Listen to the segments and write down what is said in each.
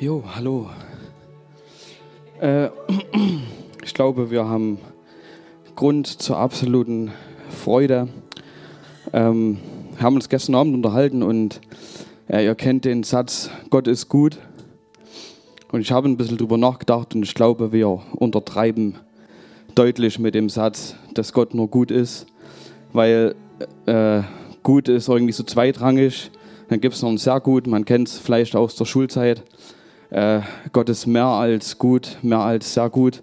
Jo, hallo. Äh, ich glaube, wir haben Grund zur absoluten Freude. Ähm, haben uns gestern Abend unterhalten und äh, ihr kennt den Satz, Gott ist gut. Und ich habe ein bisschen drüber nachgedacht und ich glaube, wir untertreiben deutlich mit dem Satz, dass Gott nur gut ist, weil äh, gut ist irgendwie so zweitrangig. Dann gibt es noch ein sehr gut, man kennt es vielleicht aus der Schulzeit. Äh, Gott ist mehr als gut, mehr als sehr gut.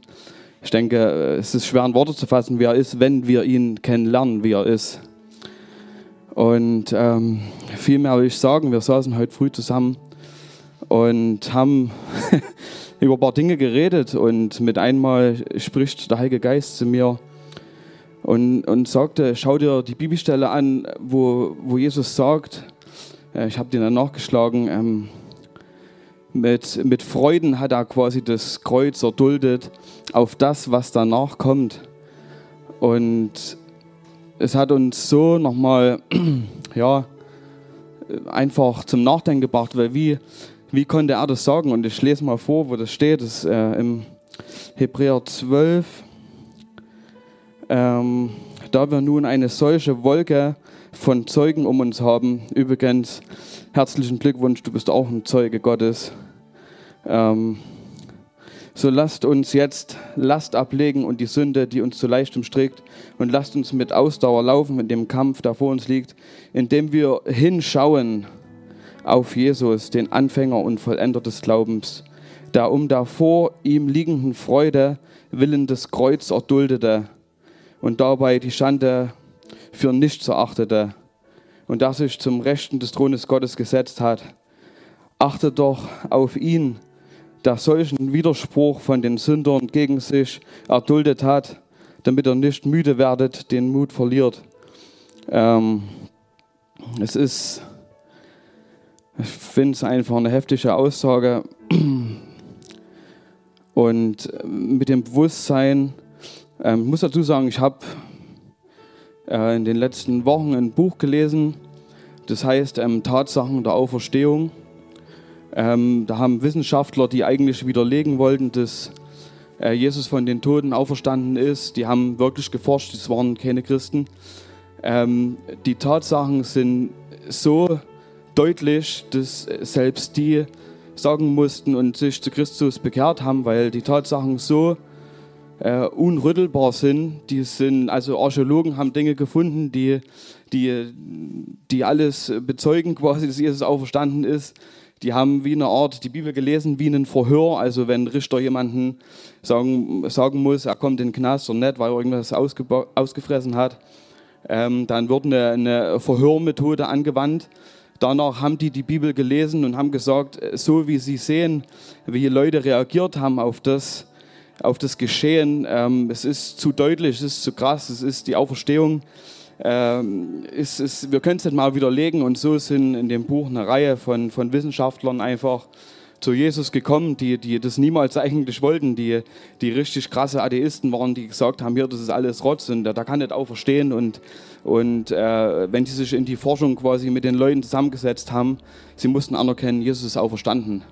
Ich denke, es ist schwer in Worte zu fassen, wie er ist, wenn wir ihn kennenlernen, wie er ist. Und ähm, viel mehr will ich sagen, wir saßen heute früh zusammen und haben über ein paar Dinge geredet und mit einmal spricht der Heilige Geist zu mir und, und sagte, schau dir die Bibelstelle an, wo, wo Jesus sagt, äh, ich habe den dann nachgeschlagen, ähm, mit, mit Freuden hat er quasi das Kreuz erduldet auf das, was danach kommt. Und es hat uns so nochmal, ja, einfach zum Nachdenken gebracht, weil wie, wie konnte er das sagen? Und ich lese mal vor, wo das steht, das ist äh, im Hebräer 12. Ähm, da wir nun eine solche Wolke von Zeugen um uns haben, übrigens herzlichen Glückwunsch, du bist auch ein Zeuge Gottes. Ähm, so lasst uns jetzt Last ablegen und die Sünde, die uns zu leicht umstrickt, und lasst uns mit Ausdauer laufen in dem Kampf, der vor uns liegt, indem wir hinschauen auf Jesus, den Anfänger und Vollender des Glaubens, der um der vor ihm liegenden Freude willen des Kreuz erduldete und dabei die Schande für nichts erachtete und der sich zum Rechten des Thrones Gottes gesetzt hat. Achtet doch auf ihn, der solchen Widerspruch von den Sündern gegen sich erduldet hat, damit er nicht müde werdet, den Mut verliert. Ähm, es ist, ich finde es einfach eine heftige Aussage. Und mit dem Bewusstsein, ähm, ich muss dazu sagen, ich habe äh, in den letzten Wochen ein Buch gelesen, das heißt ähm, Tatsachen der Auferstehung. Ähm, da haben Wissenschaftler, die eigentlich widerlegen wollten, dass äh, Jesus von den Toten auferstanden ist, die haben wirklich geforscht, das waren keine Christen. Ähm, die Tatsachen sind so deutlich, dass selbst die sagen mussten und sich zu Christus bekehrt haben, weil die Tatsachen so äh, unrüttelbar sind. Die sind, also Archäologen haben Dinge gefunden, die, die, die alles bezeugen, quasi, dass Jesus auferstanden ist die haben wie eine Art die Bibel gelesen, wie ein Verhör. Also wenn Richter jemanden sagen, sagen muss, er kommt in den Knast oder nicht, weil er irgendwas ausgefressen hat, ähm, dann wird eine, eine Verhörmethode angewandt. Danach haben die die Bibel gelesen und haben gesagt, so wie sie sehen, wie Leute reagiert haben auf das, auf das Geschehen, ähm, es ist zu deutlich, es ist zu krass, es ist die Auferstehung ähm, ist, ist, wir können es nicht mal widerlegen und so sind in dem Buch eine Reihe von, von Wissenschaftlern einfach zu Jesus gekommen, die, die das niemals eigentlich wollten, die, die richtig krasse Atheisten waren, die gesagt haben, hier, das ist alles Rotz und der kann nicht auferstehen und, und äh, wenn die sich in die Forschung quasi mit den Leuten zusammengesetzt haben, sie mussten anerkennen, Jesus ist auferstanden.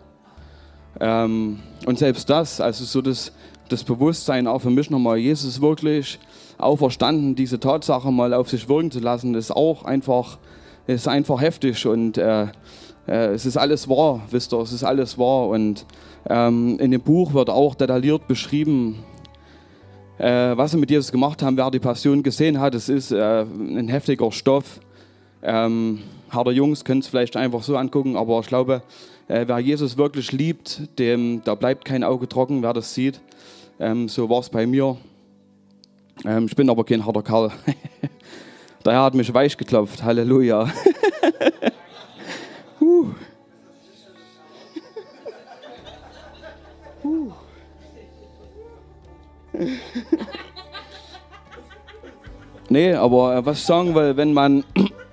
Ähm, und selbst das, also so das, das Bewusstsein auch für mich nochmal, Jesus wirklich auferstanden, diese Tatsache mal auf sich wirken zu lassen, ist auch einfach, ist einfach heftig und äh, äh, es ist alles wahr, wisst ihr, es ist alles wahr und ähm, in dem Buch wird auch detailliert beschrieben, äh, was sie mit Jesus gemacht haben, wer die Passion gesehen hat. Es ist äh, ein heftiger Stoff. Ähm, harter Jungs können es vielleicht einfach so angucken, aber ich glaube, äh, wer Jesus wirklich liebt, dem, da bleibt kein Auge trocken, wer das sieht. Ähm, so war es bei mir. Ähm, ich bin aber kein harter Kerl. Der Herr hat mich weich geklopft. Halleluja. uh. uh. nee, aber äh, was ich sagen will, wenn man,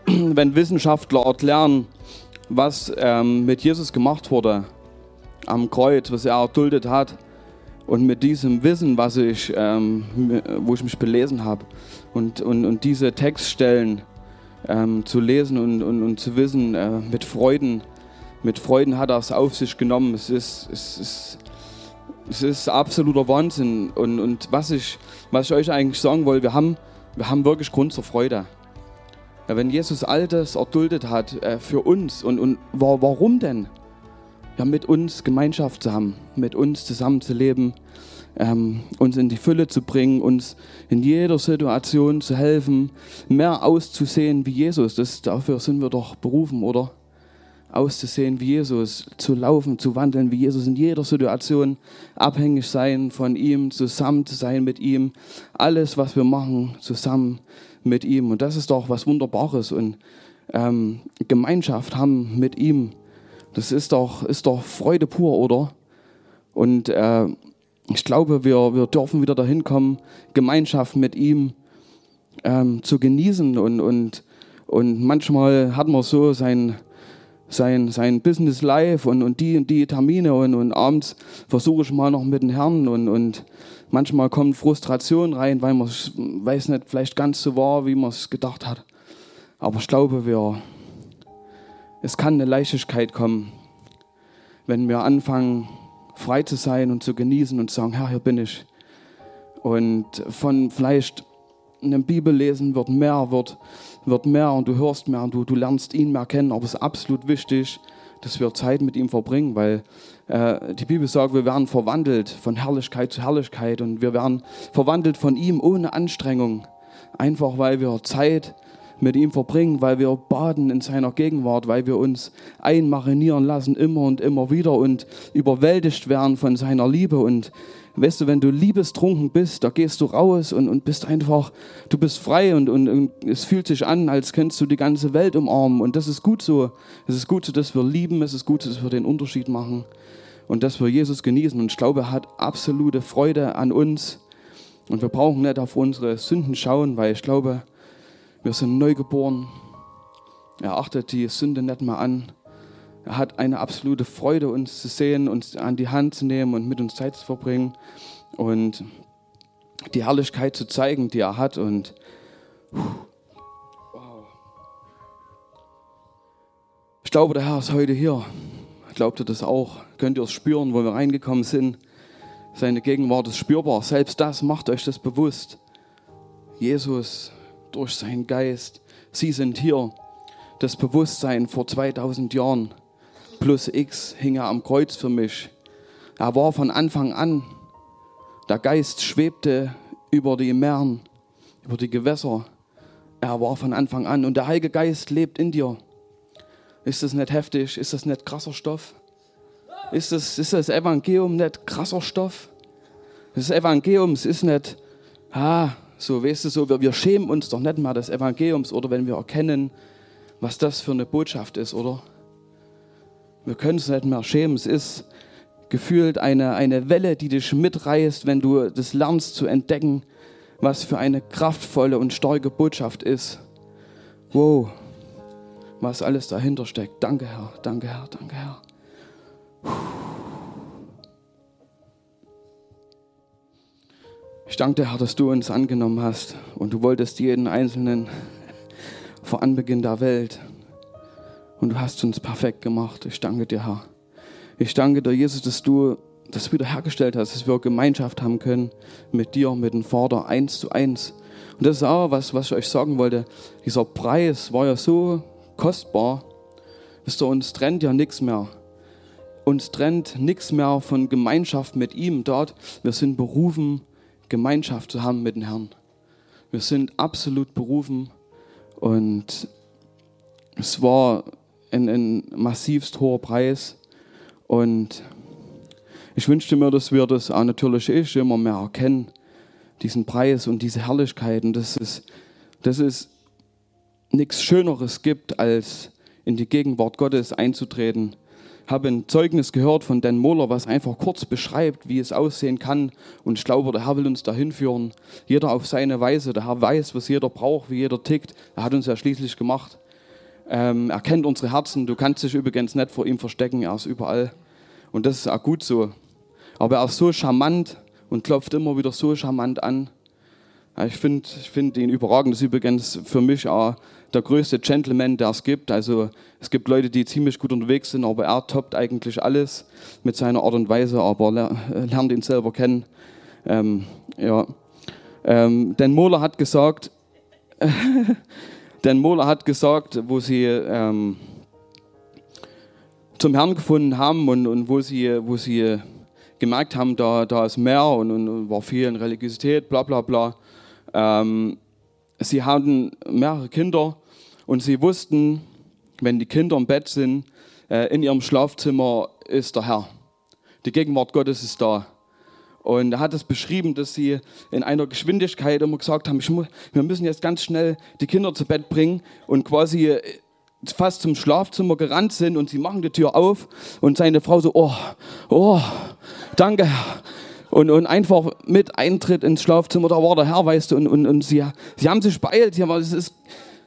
wenn Wissenschaftler erklären, was ähm, mit Jesus gemacht wurde am Kreuz, was er erduldet hat, und mit diesem Wissen, was ich, ähm, wo ich mich belesen habe, und, und, und diese Textstellen ähm, zu lesen und, und, und zu wissen, äh, mit Freuden mit Freuden hat er es auf sich genommen. Es ist, es ist, es ist absoluter Wahnsinn. Und, und was, ich, was ich euch eigentlich sagen wollte, wir haben, wir haben wirklich Grund zur Freude. Ja, wenn Jesus all das erduldet hat äh, für uns und, und warum denn? Ja, mit uns Gemeinschaft zu haben, mit uns zusammenzuleben, ähm, uns in die Fülle zu bringen, uns in jeder Situation zu helfen, mehr auszusehen wie Jesus. Das, dafür sind wir doch berufen, oder? Auszusehen wie Jesus, zu laufen, zu wandeln wie Jesus, in jeder Situation abhängig sein von ihm, zusammen zu sein mit ihm, alles, was wir machen, zusammen mit ihm. Und das ist doch was Wunderbares und ähm, Gemeinschaft haben mit ihm. Das ist doch, ist doch Freude pur, oder? Und äh, ich glaube, wir, wir dürfen wieder dahin kommen, Gemeinschaft mit ihm ähm, zu genießen. Und, und, und manchmal hat man so sein, sein, sein Business Life und, und die und die Termine und, und abends versuche ich mal noch mit dem Herrn und, und manchmal kommt Frustration rein, weil man weiß nicht vielleicht ganz so war, wie man es gedacht hat. Aber ich glaube, wir, es kann eine Leichtigkeit kommen, wenn wir anfangen, frei zu sein und zu genießen und zu sagen, Herr, hier bin ich. Und von vielleicht einem Bibellesen wird mehr, wird, wird mehr und du hörst mehr und du, du lernst ihn mehr kennen. Aber es ist absolut wichtig, dass wir Zeit mit ihm verbringen, weil äh, die Bibel sagt, wir werden verwandelt von Herrlichkeit zu Herrlichkeit und wir werden verwandelt von ihm ohne Anstrengung. Einfach weil wir Zeit mit ihm verbringen, weil wir baden in seiner Gegenwart, weil wir uns einmarinieren lassen immer und immer wieder und überwältigt werden von seiner Liebe. Und weißt du, wenn du liebestrunken bist, da gehst du raus und, und bist einfach, du bist frei und, und, und es fühlt sich an, als könntest du die ganze Welt umarmen. Und das ist gut so. Es ist gut so, dass wir lieben, es ist gut so, dass wir den Unterschied machen und dass wir Jesus genießen. Und ich glaube, er hat absolute Freude an uns. Und wir brauchen nicht auf unsere Sünden schauen, weil ich glaube, wir sind neu geboren. Er achtet die Sünde nicht mehr an. Er hat eine absolute Freude, uns zu sehen, uns an die Hand zu nehmen und mit uns Zeit zu verbringen und die Herrlichkeit zu zeigen, die er hat. Und ich glaube, der Herr ist heute hier. Glaubt ihr das auch? Könnt ihr es spüren, wo wir reingekommen sind? Seine Gegenwart ist spürbar. Selbst das macht euch das bewusst. Jesus durch seinen Geist. Sie sind hier. Das Bewusstsein vor 2000 Jahren plus X hing er am Kreuz für mich. Er war von Anfang an. Der Geist schwebte über die Meeren, über die Gewässer. Er war von Anfang an und der Heilige Geist lebt in dir. Ist das nicht heftig? Ist das nicht krasser Stoff? Ist das, ist das Evangelium nicht krasser Stoff? Das Evangelium ist nicht, ah, so, weißt du, so, wir, wir schämen uns doch nicht mal des Evangeliums oder wenn wir erkennen, was das für eine Botschaft ist, oder? Wir können es nicht mehr schämen. Es ist gefühlt eine, eine Welle, die dich mitreißt, wenn du das lernst zu entdecken, was für eine kraftvolle und starke Botschaft ist. Wow, was alles dahinter steckt. Danke, Herr, danke, Herr, danke, Herr. Puh. Ich danke dir, Herr, dass du uns angenommen hast und du wolltest jeden Einzelnen vor Anbeginn der Welt. Und du hast uns perfekt gemacht. Ich danke dir, Herr. Ich danke dir, Jesus, dass du das wiederhergestellt hast, dass wir Gemeinschaft haben können mit dir, mit dem Vater, eins zu eins. Und das ist auch was, was ich euch sagen wollte. Dieser Preis war ja so kostbar, dass uns trennt ja nichts mehr. Uns trennt nichts mehr von Gemeinschaft mit ihm dort. Wir sind berufen, Gemeinschaft zu haben mit dem Herrn. Wir sind absolut berufen und es war ein, ein massivst hoher Preis und ich wünschte mir, dass wir das auch natürlich ich immer mehr erkennen, diesen Preis und diese Herrlichkeit und dass es, dass es nichts Schöneres gibt, als in die Gegenwart Gottes einzutreten habe ein Zeugnis gehört von Dan Mohler, was einfach kurz beschreibt, wie es aussehen kann. Und ich glaube, der Herr will uns dahin führen. Jeder auf seine Weise. Der Herr weiß, was jeder braucht, wie jeder tickt. Er hat uns ja schließlich gemacht. Ähm, er kennt unsere Herzen. Du kannst dich übrigens nicht vor ihm verstecken. Er ist überall. Und das ist auch gut so. Aber er ist so charmant und klopft immer wieder so charmant an. Ich finde ich find ihn überragend. Das ist übrigens für mich auch der größte Gentleman, der es gibt. Also es gibt Leute, die ziemlich gut unterwegs sind, aber er toppt eigentlich alles mit seiner Art und Weise, aber lernt ihn selber kennen. Ähm, ja. Ähm, denn Mohler hat gesagt, denn Mohler hat gesagt, wo sie ähm, zum Herrn gefunden haben und, und wo, sie, wo sie gemerkt haben, da, da ist mehr und, und war viel in Religiosität, bla bla bla. Ähm, sie hatten mehrere Kinder und sie wussten, wenn die Kinder im Bett sind, äh, in ihrem Schlafzimmer ist der Herr. Die Gegenwart Gottes ist da. Und er hat es beschrieben, dass sie in einer Geschwindigkeit immer gesagt haben, muss, wir müssen jetzt ganz schnell die Kinder zu Bett bringen und quasi äh, fast zum Schlafzimmer gerannt sind und sie machen die Tür auf und seine Frau so, oh, oh, danke Herr. Und, und einfach mit Eintritt ins Schlafzimmer, da war der Herr, weißt du, und, und, und sie, sie haben sich beeilt, sie haben, es ist,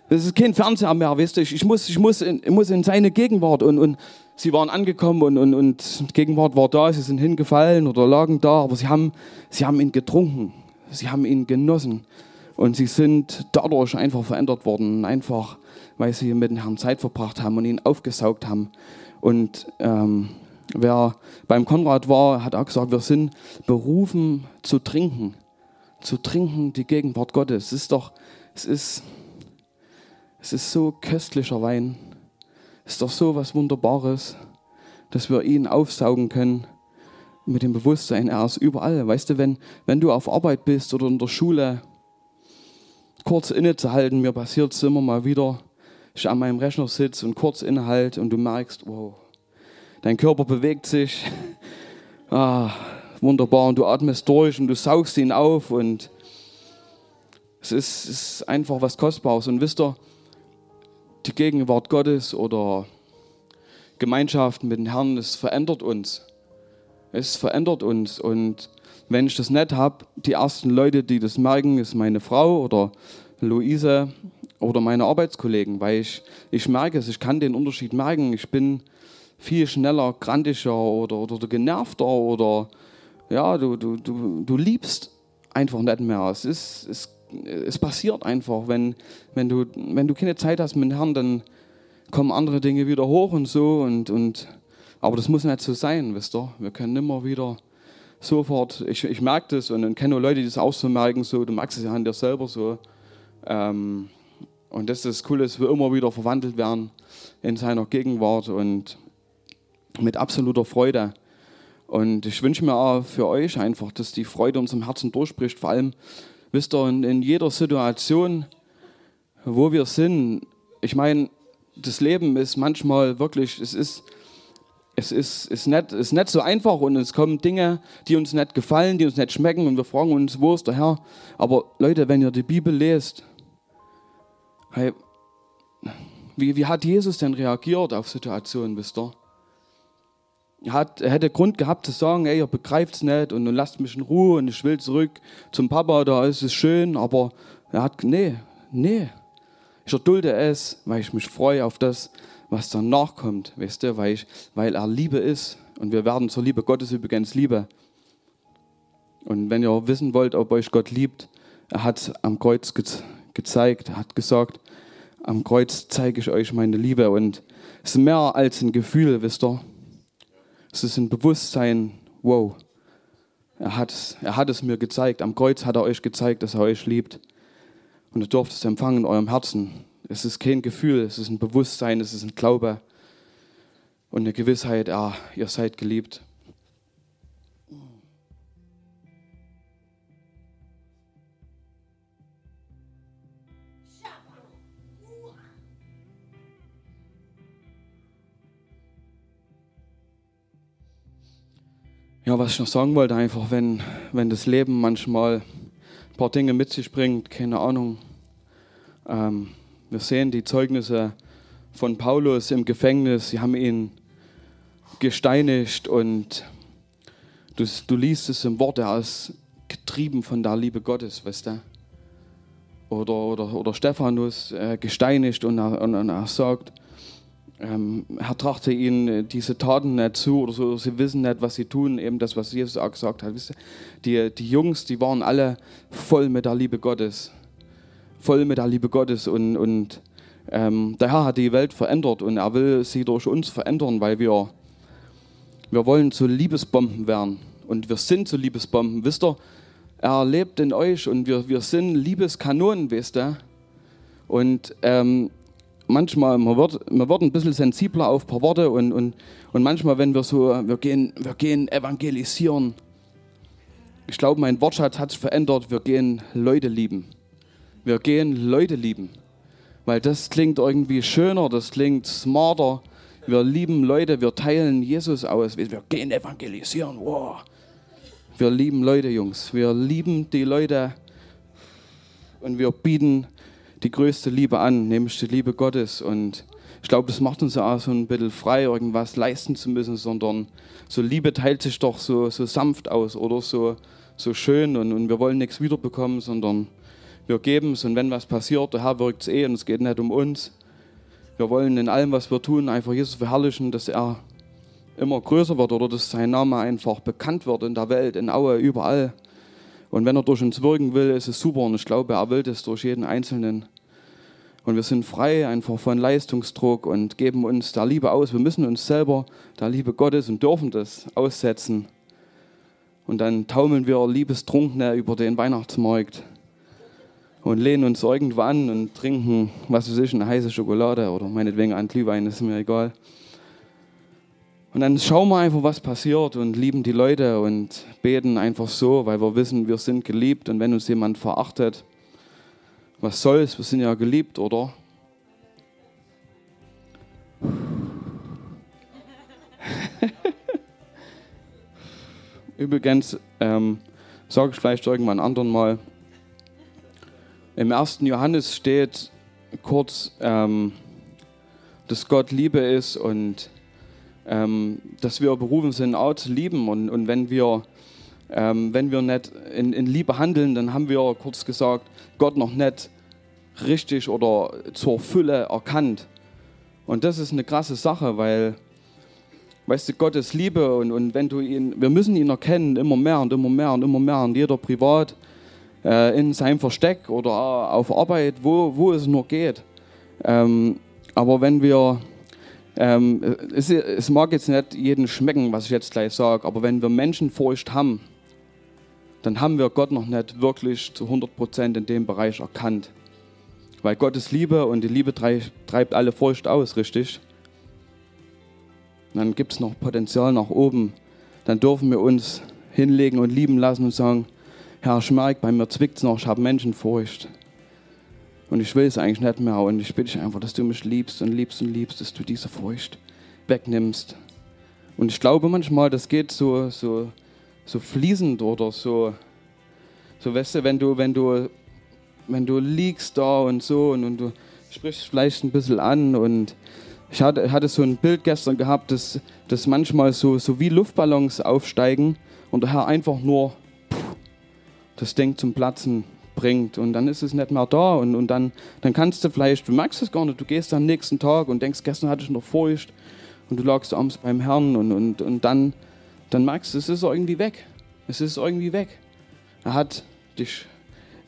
es ist kein Fernseher mehr, weißt du, ich, ich, muss, ich, muss, in, ich muss in seine Gegenwart und, und sie waren angekommen und, und, und Gegenwart war da, sie sind hingefallen oder lagen da, aber sie haben, sie haben ihn getrunken, sie haben ihn genossen und sie sind dadurch einfach verändert worden, einfach weil sie mit dem Herrn Zeit verbracht haben und ihn aufgesaugt haben. Und ähm, wer beim Konrad war, hat auch gesagt, wir sind berufen zu trinken, zu trinken die Gegenwart Gottes. Es ist doch, es ist, es ist so köstlicher Wein. Ist doch so was Wunderbares, dass wir ihn aufsaugen können mit dem Bewusstsein, er ist überall. Weißt du, wenn, wenn du auf Arbeit bist oder in der Schule, kurz innezuhalten, mir passiert es immer mal wieder, ich an meinem Rechner sitze und kurz innehalte und du merkst, wow, dein Körper bewegt sich, ah, wunderbar, und du atmest durch und du saugst ihn auf und es ist, ist einfach was Kostbares. Und wisst ihr, die Gegenwart Gottes oder Gemeinschaft mit dem Herrn, es verändert uns. Es verändert uns. Und wenn ich das nicht habe, die ersten Leute, die das merken, ist meine Frau oder Luise oder meine Arbeitskollegen, weil ich, ich merke es, ich kann den Unterschied merken. Ich bin viel schneller, grantischer oder, oder genervter oder ja, du, du, du, du liebst einfach nicht mehr. Es ist, es es passiert einfach, wenn, wenn, du, wenn du keine Zeit hast mit dem Herrn, dann kommen andere Dinge wieder hoch und so. Und, und, aber das muss nicht so sein, wisst ihr? Wir können immer wieder sofort, ich, ich merke das und dann kenne Leute, die das auch so merken, so, du merkst es ja an dir selber so. Ähm, und das ist das Coole, dass wir immer wieder verwandelt werden in seiner Gegenwart und mit absoluter Freude. Und ich wünsche mir auch für euch einfach, dass die Freude unserem Herzen durchbricht, vor allem Wisst ihr, in jeder Situation, wo wir sind, ich meine, das Leben ist manchmal wirklich, es ist, es ist, ist, nicht, ist nicht so einfach und es kommen Dinge, die uns nicht gefallen, die uns nicht schmecken und wir fragen uns, wo ist der Herr? Aber Leute, wenn ihr die Bibel lest, hey, wie, wie hat Jesus denn reagiert auf Situationen, wisst ihr? Er, hat, hätte Grund gehabt zu sagen, ey, ihr es nicht und, und lasst mich in Ruhe und ich will zurück zum Papa, da ist es schön, aber er hat, nee, nee, ich erdulde es, weil ich mich freue auf das, was danach kommt, weißt du, weil, ich, weil er Liebe ist und wir werden zur Liebe Gottes übrigens Liebe. Und wenn ihr wissen wollt, ob euch Gott liebt, er hat am Kreuz ge gezeigt, er hat gesagt, am Kreuz zeige ich euch meine Liebe und es ist mehr als ein Gefühl, wisst ihr. Es ist ein Bewusstsein, wow, er hat, es, er hat es mir gezeigt. Am Kreuz hat er euch gezeigt, dass er euch liebt. Und ihr dürft es empfangen in eurem Herzen. Es ist kein Gefühl, es ist ein Bewusstsein, es ist ein Glaube und eine Gewissheit, ah, ihr seid geliebt. Ja, was ich noch sagen wollte, einfach, wenn, wenn das Leben manchmal ein paar Dinge mit sich bringt, keine Ahnung. Ähm, wir sehen die Zeugnisse von Paulus im Gefängnis, sie haben ihn gesteinigt und du, du liest es im Wort, er ist getrieben von der Liebe Gottes, weißt du? Oder, oder, oder Stephanus äh, gesteinigt und er, und er sagt, ähm, Herr, trachte ihnen diese Taten nicht zu oder so, sie wissen nicht, was sie tun, eben das, was Jesus auch gesagt hat. Wisst ihr, die, die Jungs, die waren alle voll mit der Liebe Gottes. Voll mit der Liebe Gottes und, und ähm, der Herr hat die Welt verändert und er will sie durch uns verändern, weil wir, wir wollen zu Liebesbomben werden und wir sind zu Liebesbomben. Wisst ihr, er lebt in euch und wir, wir sind Liebeskanonen, wisst ihr. Und ähm, manchmal, man wird, man wird ein bisschen sensibler auf ein paar Worte und, und, und manchmal, wenn wir so, wir gehen, wir gehen evangelisieren. Ich glaube, mein Wortschatz hat sich verändert. Wir gehen Leute lieben. Wir gehen Leute lieben. Weil das klingt irgendwie schöner, das klingt smarter. Wir lieben Leute, wir teilen Jesus aus. Wir gehen evangelisieren. Wow. Wir lieben Leute, Jungs. Wir lieben die Leute und wir bieten die größte Liebe an, nämlich die Liebe Gottes. Und ich glaube, das macht uns auch so ein bisschen frei, irgendwas leisten zu müssen, sondern so Liebe teilt sich doch so, so sanft aus oder so, so schön und, und wir wollen nichts wiederbekommen, sondern wir geben es und wenn was passiert, der Herr wirkt es eh und es geht nicht um uns. Wir wollen in allem, was wir tun, einfach Jesus verherrlichen, dass er immer größer wird oder dass sein Name einfach bekannt wird in der Welt, in Aue, überall. Und wenn er durch uns wirken will, ist es super und ich glaube, er will das durch jeden Einzelnen. Und wir sind frei einfach von Leistungsdruck und geben uns der Liebe aus. Wir müssen uns selber der Liebe Gottes und dürfen das aussetzen. Und dann taumeln wir Liebestrunkene über den Weihnachtsmarkt und lehnen uns irgendwo an und trinken, was weiß ich, eine heiße Schokolade oder meinetwegen ein Glühwein, ist mir egal. Und dann schauen wir einfach, was passiert und lieben die Leute und beten einfach so, weil wir wissen, wir sind geliebt. Und wenn uns jemand verachtet, was soll's, wir sind ja geliebt, oder? Übrigens, ähm, sage ich vielleicht irgendwann anderen mal, im ersten Johannes steht kurz, ähm, dass Gott Liebe ist und ähm, dass wir berufen sind, auch zu lieben. Und, und wenn, wir, ähm, wenn wir nicht in, in Liebe handeln, dann haben wir kurz gesagt, Gott noch nicht richtig oder zur Fülle erkannt. Und das ist eine krasse Sache, weil, weißt du, Gott ist Liebe und, und wenn du ihn, wir müssen ihn erkennen, immer mehr und immer mehr und immer mehr und jeder privat, äh, in seinem Versteck oder auf Arbeit, wo, wo es nur geht. Ähm, aber wenn wir, ähm, es, es mag jetzt nicht jeden schmecken, was ich jetzt gleich sage, aber wenn wir Menschenfurcht haben, dann haben wir Gott noch nicht wirklich zu 100% in dem Bereich erkannt. Weil Gott ist Liebe und die Liebe treibt alle Furcht aus, richtig? dann gibt es noch Potenzial nach oben. Dann dürfen wir uns hinlegen und lieben lassen und sagen, Herr, ich merke, bei mir zwickt es noch, ich habe Menschenfurcht. Und ich will es eigentlich nicht mehr. Und ich bitte dich einfach, dass du mich liebst und liebst und liebst, dass du diese Furcht wegnimmst. Und ich glaube manchmal, das geht so, so, so fließend oder so, so weißt du, wenn du, wenn du wenn du liegst da und so und, und du sprichst vielleicht ein bisschen an und ich hatte, hatte so ein Bild gestern gehabt, dass, dass manchmal so, so wie Luftballons aufsteigen und der Herr einfach nur das Ding zum Platzen bringt und dann ist es nicht mehr da und, und dann, dann kannst du vielleicht, du merkst es gar nicht, du gehst am nächsten Tag und denkst, gestern hatte ich noch Furcht und du lagst abends beim Herrn und, und, und dann, dann merkst du, es ist irgendwie weg. Es ist irgendwie weg. Er hat dich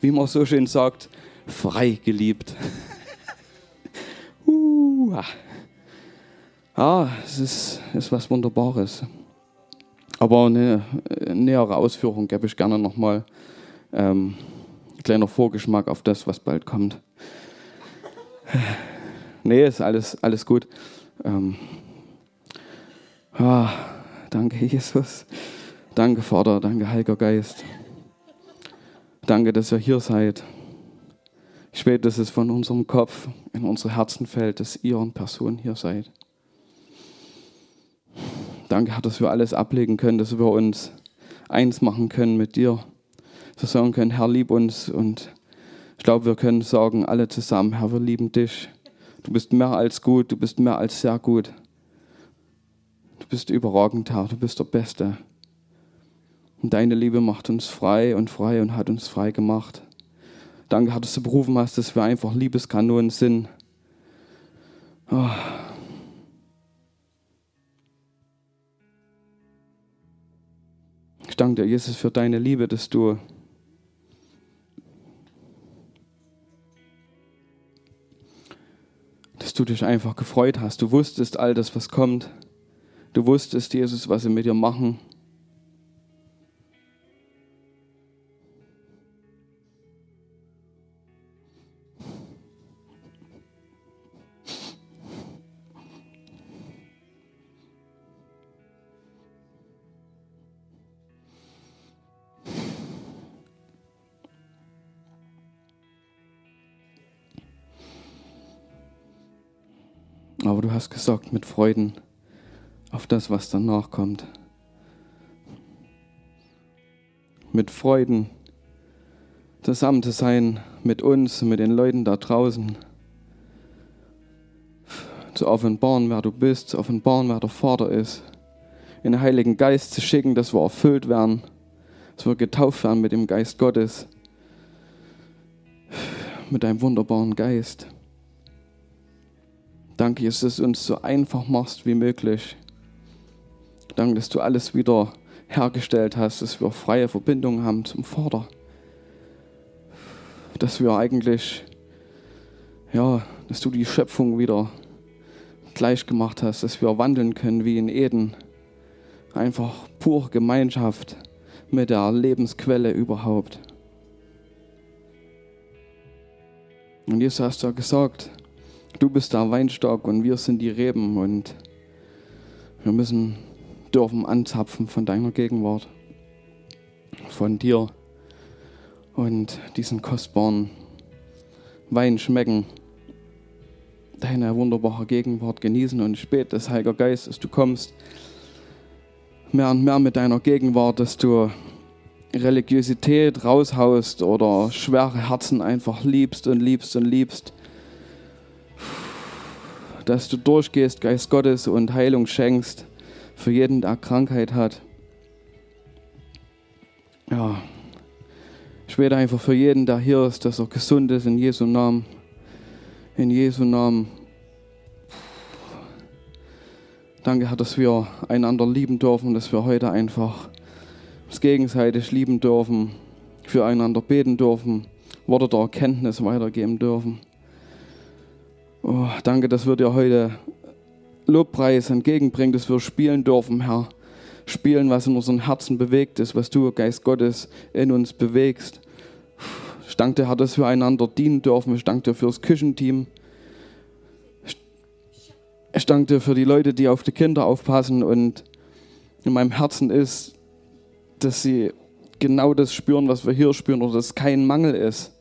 wie man so schön sagt, frei geliebt. uh, ah, es ist, ist was Wunderbares. Aber eine, nähere Ausführung gebe ich gerne nochmal. Ähm, kleiner Vorgeschmack auf das, was bald kommt. nee, ist alles, alles gut. Ähm, ah, danke, Jesus. Danke, Vater. Danke, Heiliger Geist. Danke, dass ihr hier seid. Ich bete, dass es von unserem Kopf in unsere Herzen fällt, dass ihr in Person hier seid. Danke, Herr, dass wir alles ablegen können, dass wir uns eins machen können mit dir so sagen können, Herr, lieb uns. Und ich glaube, wir können sagen, alle zusammen, Herr, wir lieben dich. Du bist mehr als gut, du bist mehr als sehr gut. Du bist überragend, Herr, du bist der Beste. Und deine Liebe macht uns frei und frei und hat uns frei gemacht. Danke, Herr, dass du berufen hast, dass wir einfach Liebeskanonen sind. Oh. Ich danke dir, Jesus, für deine Liebe, dass du dass du dich einfach gefreut hast. Du wusstest all das, was kommt. Du wusstest, Jesus, was sie mit dir machen. Gesagt, mit Freuden auf das, was danach kommt. Mit Freuden zusammen zu sein mit uns, mit den Leuten da draußen. Zu offenbaren, wer du bist, zu offenbaren, wer der Vater ist. In den Heiligen Geist zu schicken, dass wir erfüllt werden, dass wir getauft werden mit dem Geist Gottes. Mit deinem wunderbaren Geist. Danke, Jesus, dass du uns so einfach machst wie möglich. Danke, dass du alles wieder hergestellt hast, dass wir freie Verbindungen haben zum Vater. Dass wir eigentlich, ja, dass du die Schöpfung wieder gleich gemacht hast, dass wir wandeln können wie in Eden. Einfach pure Gemeinschaft mit der Lebensquelle überhaupt. Und Jesus hast ja gesagt, Du bist der Weinstock und wir sind die Reben und wir müssen dürfen anzapfen von deiner Gegenwart, von dir und diesen kostbaren Wein schmecken, deine wunderbare Gegenwart genießen und spät des Heiliger Geist, dass du kommst, mehr und mehr mit deiner Gegenwart, dass du Religiosität raushaust oder schwere Herzen einfach liebst und liebst und liebst dass du durchgehst, Geist Gottes, und Heilung schenkst für jeden, der Krankheit hat. Ja, ich bete einfach für jeden, der hier ist, dass er gesund ist, in Jesu Namen. In Jesu Namen. Danke, Herr, dass wir einander lieben dürfen, dass wir heute einfach uns gegenseitig lieben dürfen, füreinander beten dürfen, Worte der Erkenntnis weitergeben dürfen. Oh, danke, dass wir dir heute Lobpreis entgegenbringen, dass wir spielen dürfen, Herr. Spielen, was in unseren Herzen bewegt ist, was du, Geist Gottes, in uns bewegst. Ich danke dir, Herr, dass wir einander dienen dürfen. Ich danke dir fürs Küchenteam. Ich danke dir für die Leute, die auf die Kinder aufpassen. Und in meinem Herzen ist, dass sie genau das spüren, was wir hier spüren, oder dass es kein Mangel ist.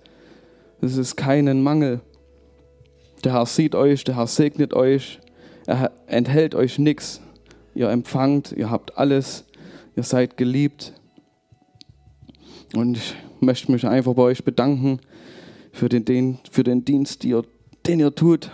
Das ist keinen Mangel. Der Herr sieht euch, der Herr segnet euch, er enthält euch nichts. Ihr empfangt, ihr habt alles, ihr seid geliebt. Und ich möchte mich einfach bei euch bedanken für den, für den Dienst, ihr, den ihr tut.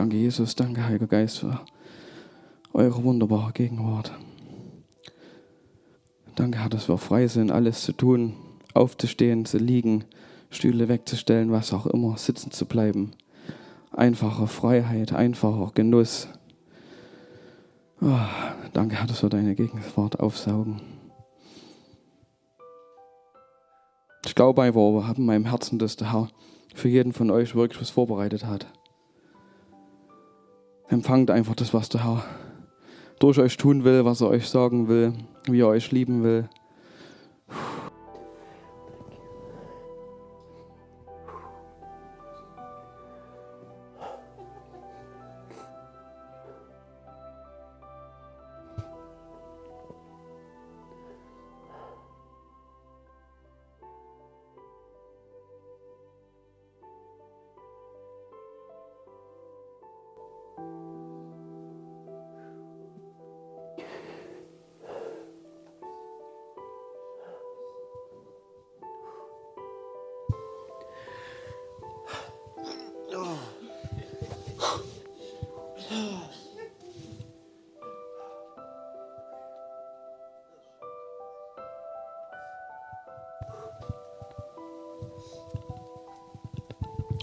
Danke, Jesus. Danke, Heiliger Geist, für eure wunderbare Gegenwart. Danke, Herr, dass wir frei sind, alles zu tun, aufzustehen, zu liegen, Stühle wegzustellen, was auch immer, sitzen zu bleiben. Einfache Freiheit, einfacher Genuss. Oh, danke, Herr, dass wir deine Gegenwart aufsaugen. Ich glaube einfach, wir haben in meinem Herzen, dass der Herr für jeden von euch wirklich was vorbereitet hat. Empfangt einfach das, was der Herr durch euch tun will, was er euch sagen will, wie er euch lieben will.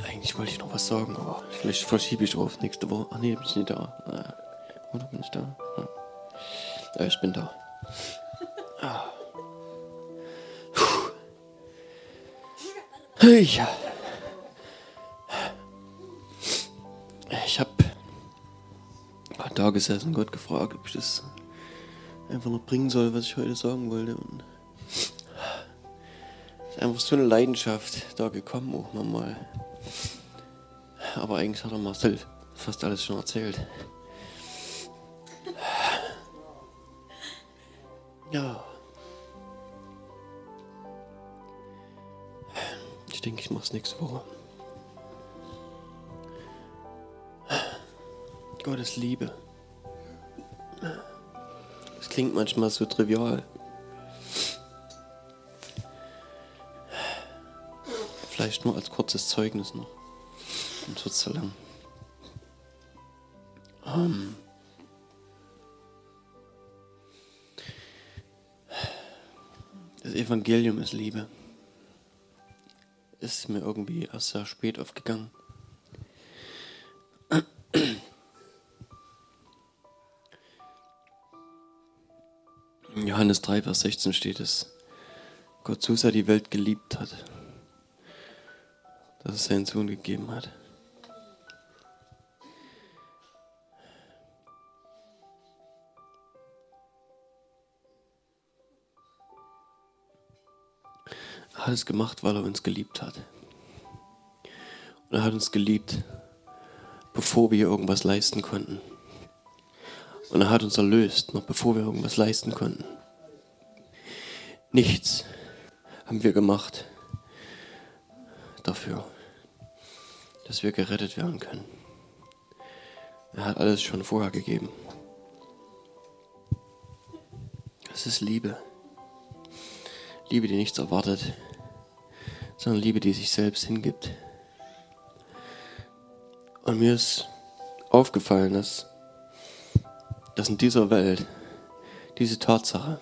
Eigentlich wollte ich noch was sagen, aber vielleicht verschiebe ich auf nächste Woche. Ach nee, bin ich nicht da. Äh, oder bin ich da? Ja. ja ich bin da. Ah. Ja. Ich habe da gesessen und Gott gefragt, ob ich das einfach noch bringen soll, was ich heute sagen wollte. Und ist einfach so eine Leidenschaft da gekommen, auch nochmal. Aber eigentlich hat er Marcel fast alles schon erzählt. Ja. Ich denke, ich mach's nächste Woche. Gottes Liebe. Das klingt manchmal so trivial. Vielleicht nur als kurzes Zeugnis noch. Sonst wird zu lang. Um. Das Evangelium ist Liebe. Ist mir irgendwie erst sehr spät aufgegangen. In Johannes 3, Vers 16 steht es, Gott so sehr die Welt geliebt hat, dass es seinen Sohn gegeben hat. Hat es gemacht, weil er uns geliebt hat. Und er hat uns geliebt, bevor wir irgendwas leisten konnten. Und er hat uns erlöst, noch bevor wir irgendwas leisten konnten. Nichts haben wir gemacht dafür, dass wir gerettet werden können. Er hat alles schon vorher gegeben. Das ist Liebe. Liebe, die nichts erwartet, sondern Liebe, die sich selbst hingibt. Und mir ist aufgefallen, dass dass in dieser Welt diese Tatsache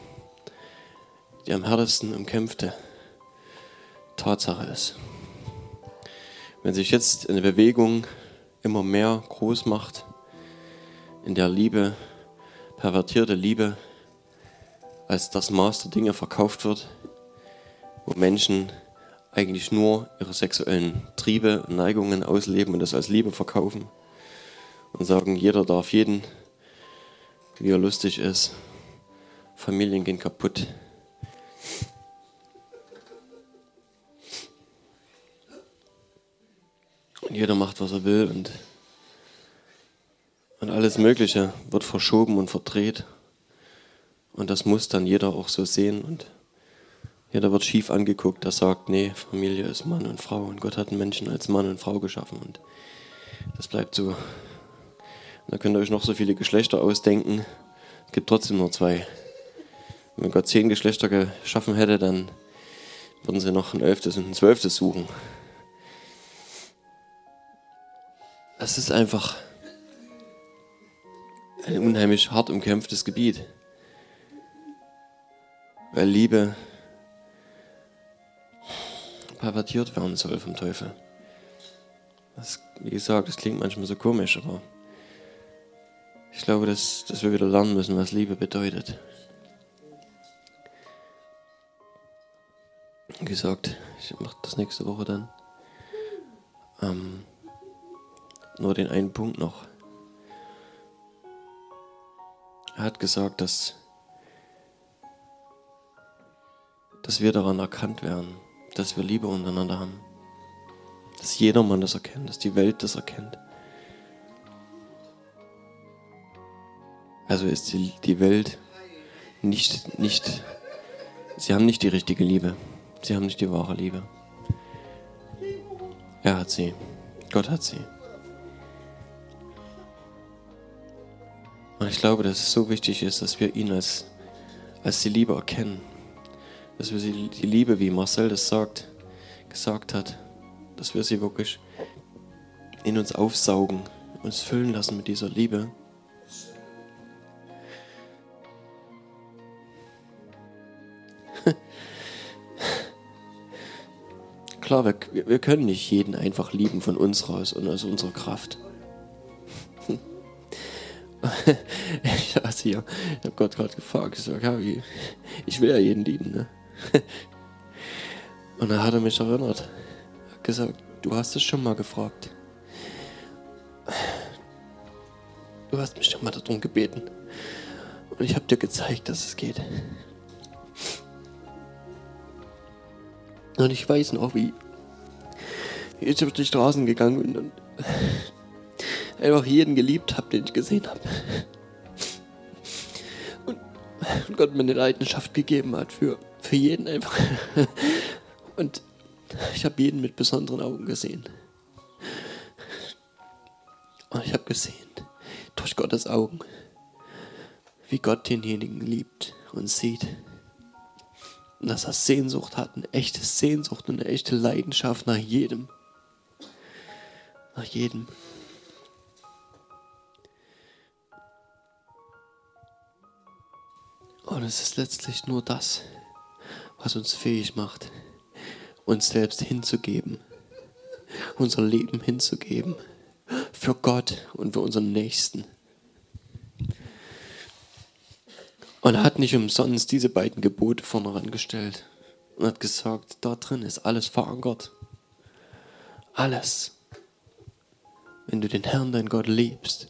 die am härtesten umkämpfte Tatsache ist. Wenn sich jetzt eine Bewegung immer mehr groß macht, in der Liebe, pervertierte Liebe, als das Maß der Dinge verkauft wird, wo Menschen eigentlich nur ihre sexuellen Triebe Neigungen ausleben und das als Liebe verkaufen und sagen, jeder darf jeden wie er lustig ist. Familien gehen kaputt. Und jeder macht, was er will und, und alles Mögliche wird verschoben und verdreht. Und das muss dann jeder auch so sehen und jeder wird schief angeguckt, der sagt, nee, Familie ist Mann und Frau und Gott hat einen Menschen als Mann und Frau geschaffen und das bleibt so. Da könnt ihr euch noch so viele Geschlechter ausdenken. Es gibt trotzdem nur zwei. Wenn Gott zehn Geschlechter geschaffen hätte, dann würden sie noch ein elftes und ein zwölftes suchen. Es ist einfach ein unheimlich hart umkämpftes Gebiet. Weil Liebe pervertiert werden soll vom Teufel. Das, wie gesagt, das klingt manchmal so komisch, aber ich glaube, dass, dass wir wieder lernen müssen, was Liebe bedeutet. Wie gesagt, ich mache das nächste Woche dann. Ähm, nur den einen Punkt noch. Er hat gesagt, dass, dass wir daran erkannt werden, dass wir Liebe untereinander haben. Dass jedermann das erkennt, dass die Welt das erkennt. Also ist die, Welt nicht, nicht, sie haben nicht die richtige Liebe. Sie haben nicht die wahre Liebe. Er hat sie. Gott hat sie. Und ich glaube, dass es so wichtig ist, dass wir ihn als, als die Liebe erkennen. Dass wir die Liebe, wie Marcel das sagt, gesagt hat, dass wir sie wirklich in uns aufsaugen, uns füllen lassen mit dieser Liebe. Klar, wir, wir können nicht jeden einfach lieben von uns raus und aus unserer Kraft. ich saß hier, ich habe Gott gerade gefragt, ich sag, ich will ja jeden lieben, ne? Und dann hat er mich erinnert, hat gesagt, du hast es schon mal gefragt. Du hast mich schon mal darum gebeten. Und ich habe dir gezeigt, dass es geht. Und ich weiß noch, wie ich durch die Straßen gegangen bin und einfach jeden geliebt habe, den ich gesehen habe. Und, Gott mir eine Leidenschaft gegeben hat für, für jeden einfach. Und ich habe jeden mit besonderen Augen gesehen. Und ich habe gesehen, durch Gottes Augen, wie Gott denjenigen liebt und sieht. Und dass er Sehnsucht hat, eine echte Sehnsucht und eine echte Leidenschaft nach jedem. Nach jedem. Und es ist letztlich nur das, was uns fähig macht, uns selbst hinzugeben, unser Leben hinzugeben, für Gott und für unseren Nächsten. Und er hat nicht umsonst diese beiden Gebote vorne herangestellt und hat gesagt, da drin ist alles verankert. Alles. Wenn du den Herrn, dein Gott, liebst,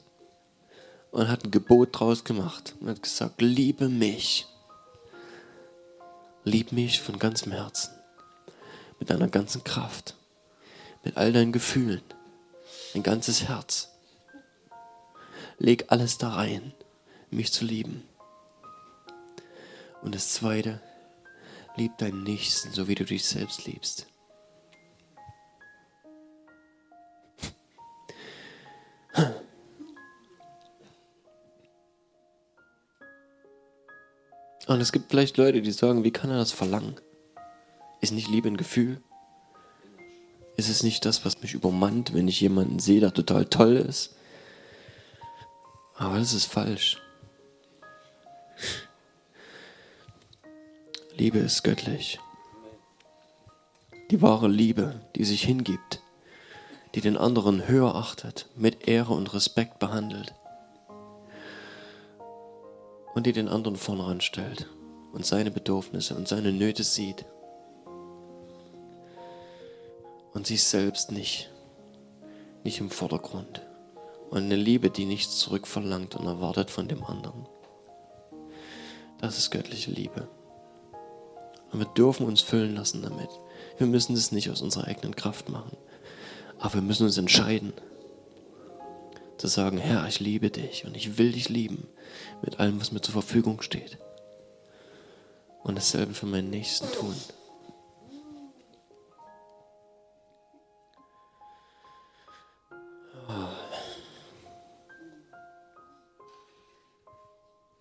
und hat ein Gebot draus gemacht und hat gesagt, liebe mich. Lieb mich von ganzem Herzen, mit deiner ganzen Kraft, mit all deinen Gefühlen, dein ganzes Herz. Leg alles da rein, mich zu lieben. Und das Zweite, lieb deinen Nächsten, so wie du dich selbst liebst. Und es gibt vielleicht Leute, die sagen, wie kann er das verlangen? Ist nicht Liebe ein Gefühl? Ist es nicht das, was mich übermannt, wenn ich jemanden sehe, der total toll ist? Aber das ist falsch. Liebe ist göttlich. Die wahre Liebe, die sich hingibt, die den anderen höher achtet, mit Ehre und Respekt behandelt und die den anderen vorne anstellt und seine Bedürfnisse und seine Nöte sieht und sich selbst nicht, nicht im Vordergrund. Und eine Liebe, die nichts zurückverlangt und erwartet von dem anderen. Das ist göttliche Liebe. Und wir dürfen uns füllen lassen damit. Wir müssen es nicht aus unserer eigenen Kraft machen. Aber wir müssen uns entscheiden, zu sagen, Herr, ich liebe dich und ich will dich lieben mit allem, was mir zur Verfügung steht. Und dasselbe für meinen Nächsten tun.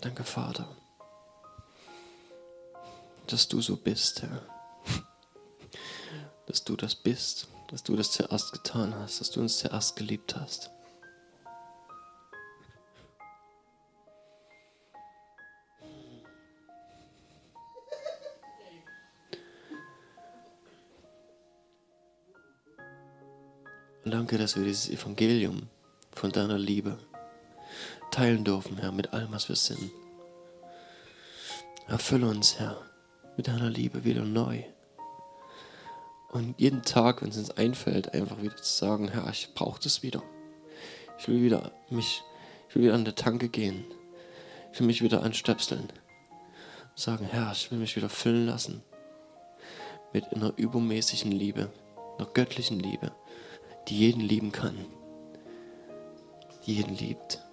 Danke, Vater, dass du so bist, Herr. Dass du das bist, dass du das zuerst getan hast, dass du uns zuerst geliebt hast. Danke, dass wir dieses Evangelium von deiner Liebe teilen dürfen, Herr, mit allem, was wir sind. Erfülle uns, Herr, mit deiner Liebe wieder neu. Und jeden Tag, wenn es uns einfällt, einfach wieder zu sagen, Herr, ich brauche das wieder. Ich will wieder mich, ich will wieder an der Tanke gehen. Ich will mich wieder anstöpseln. Sagen, Herr, ich will mich wieder füllen lassen. Mit einer übermäßigen Liebe, einer göttlichen Liebe die jeden lieben kann, die jeden liebt.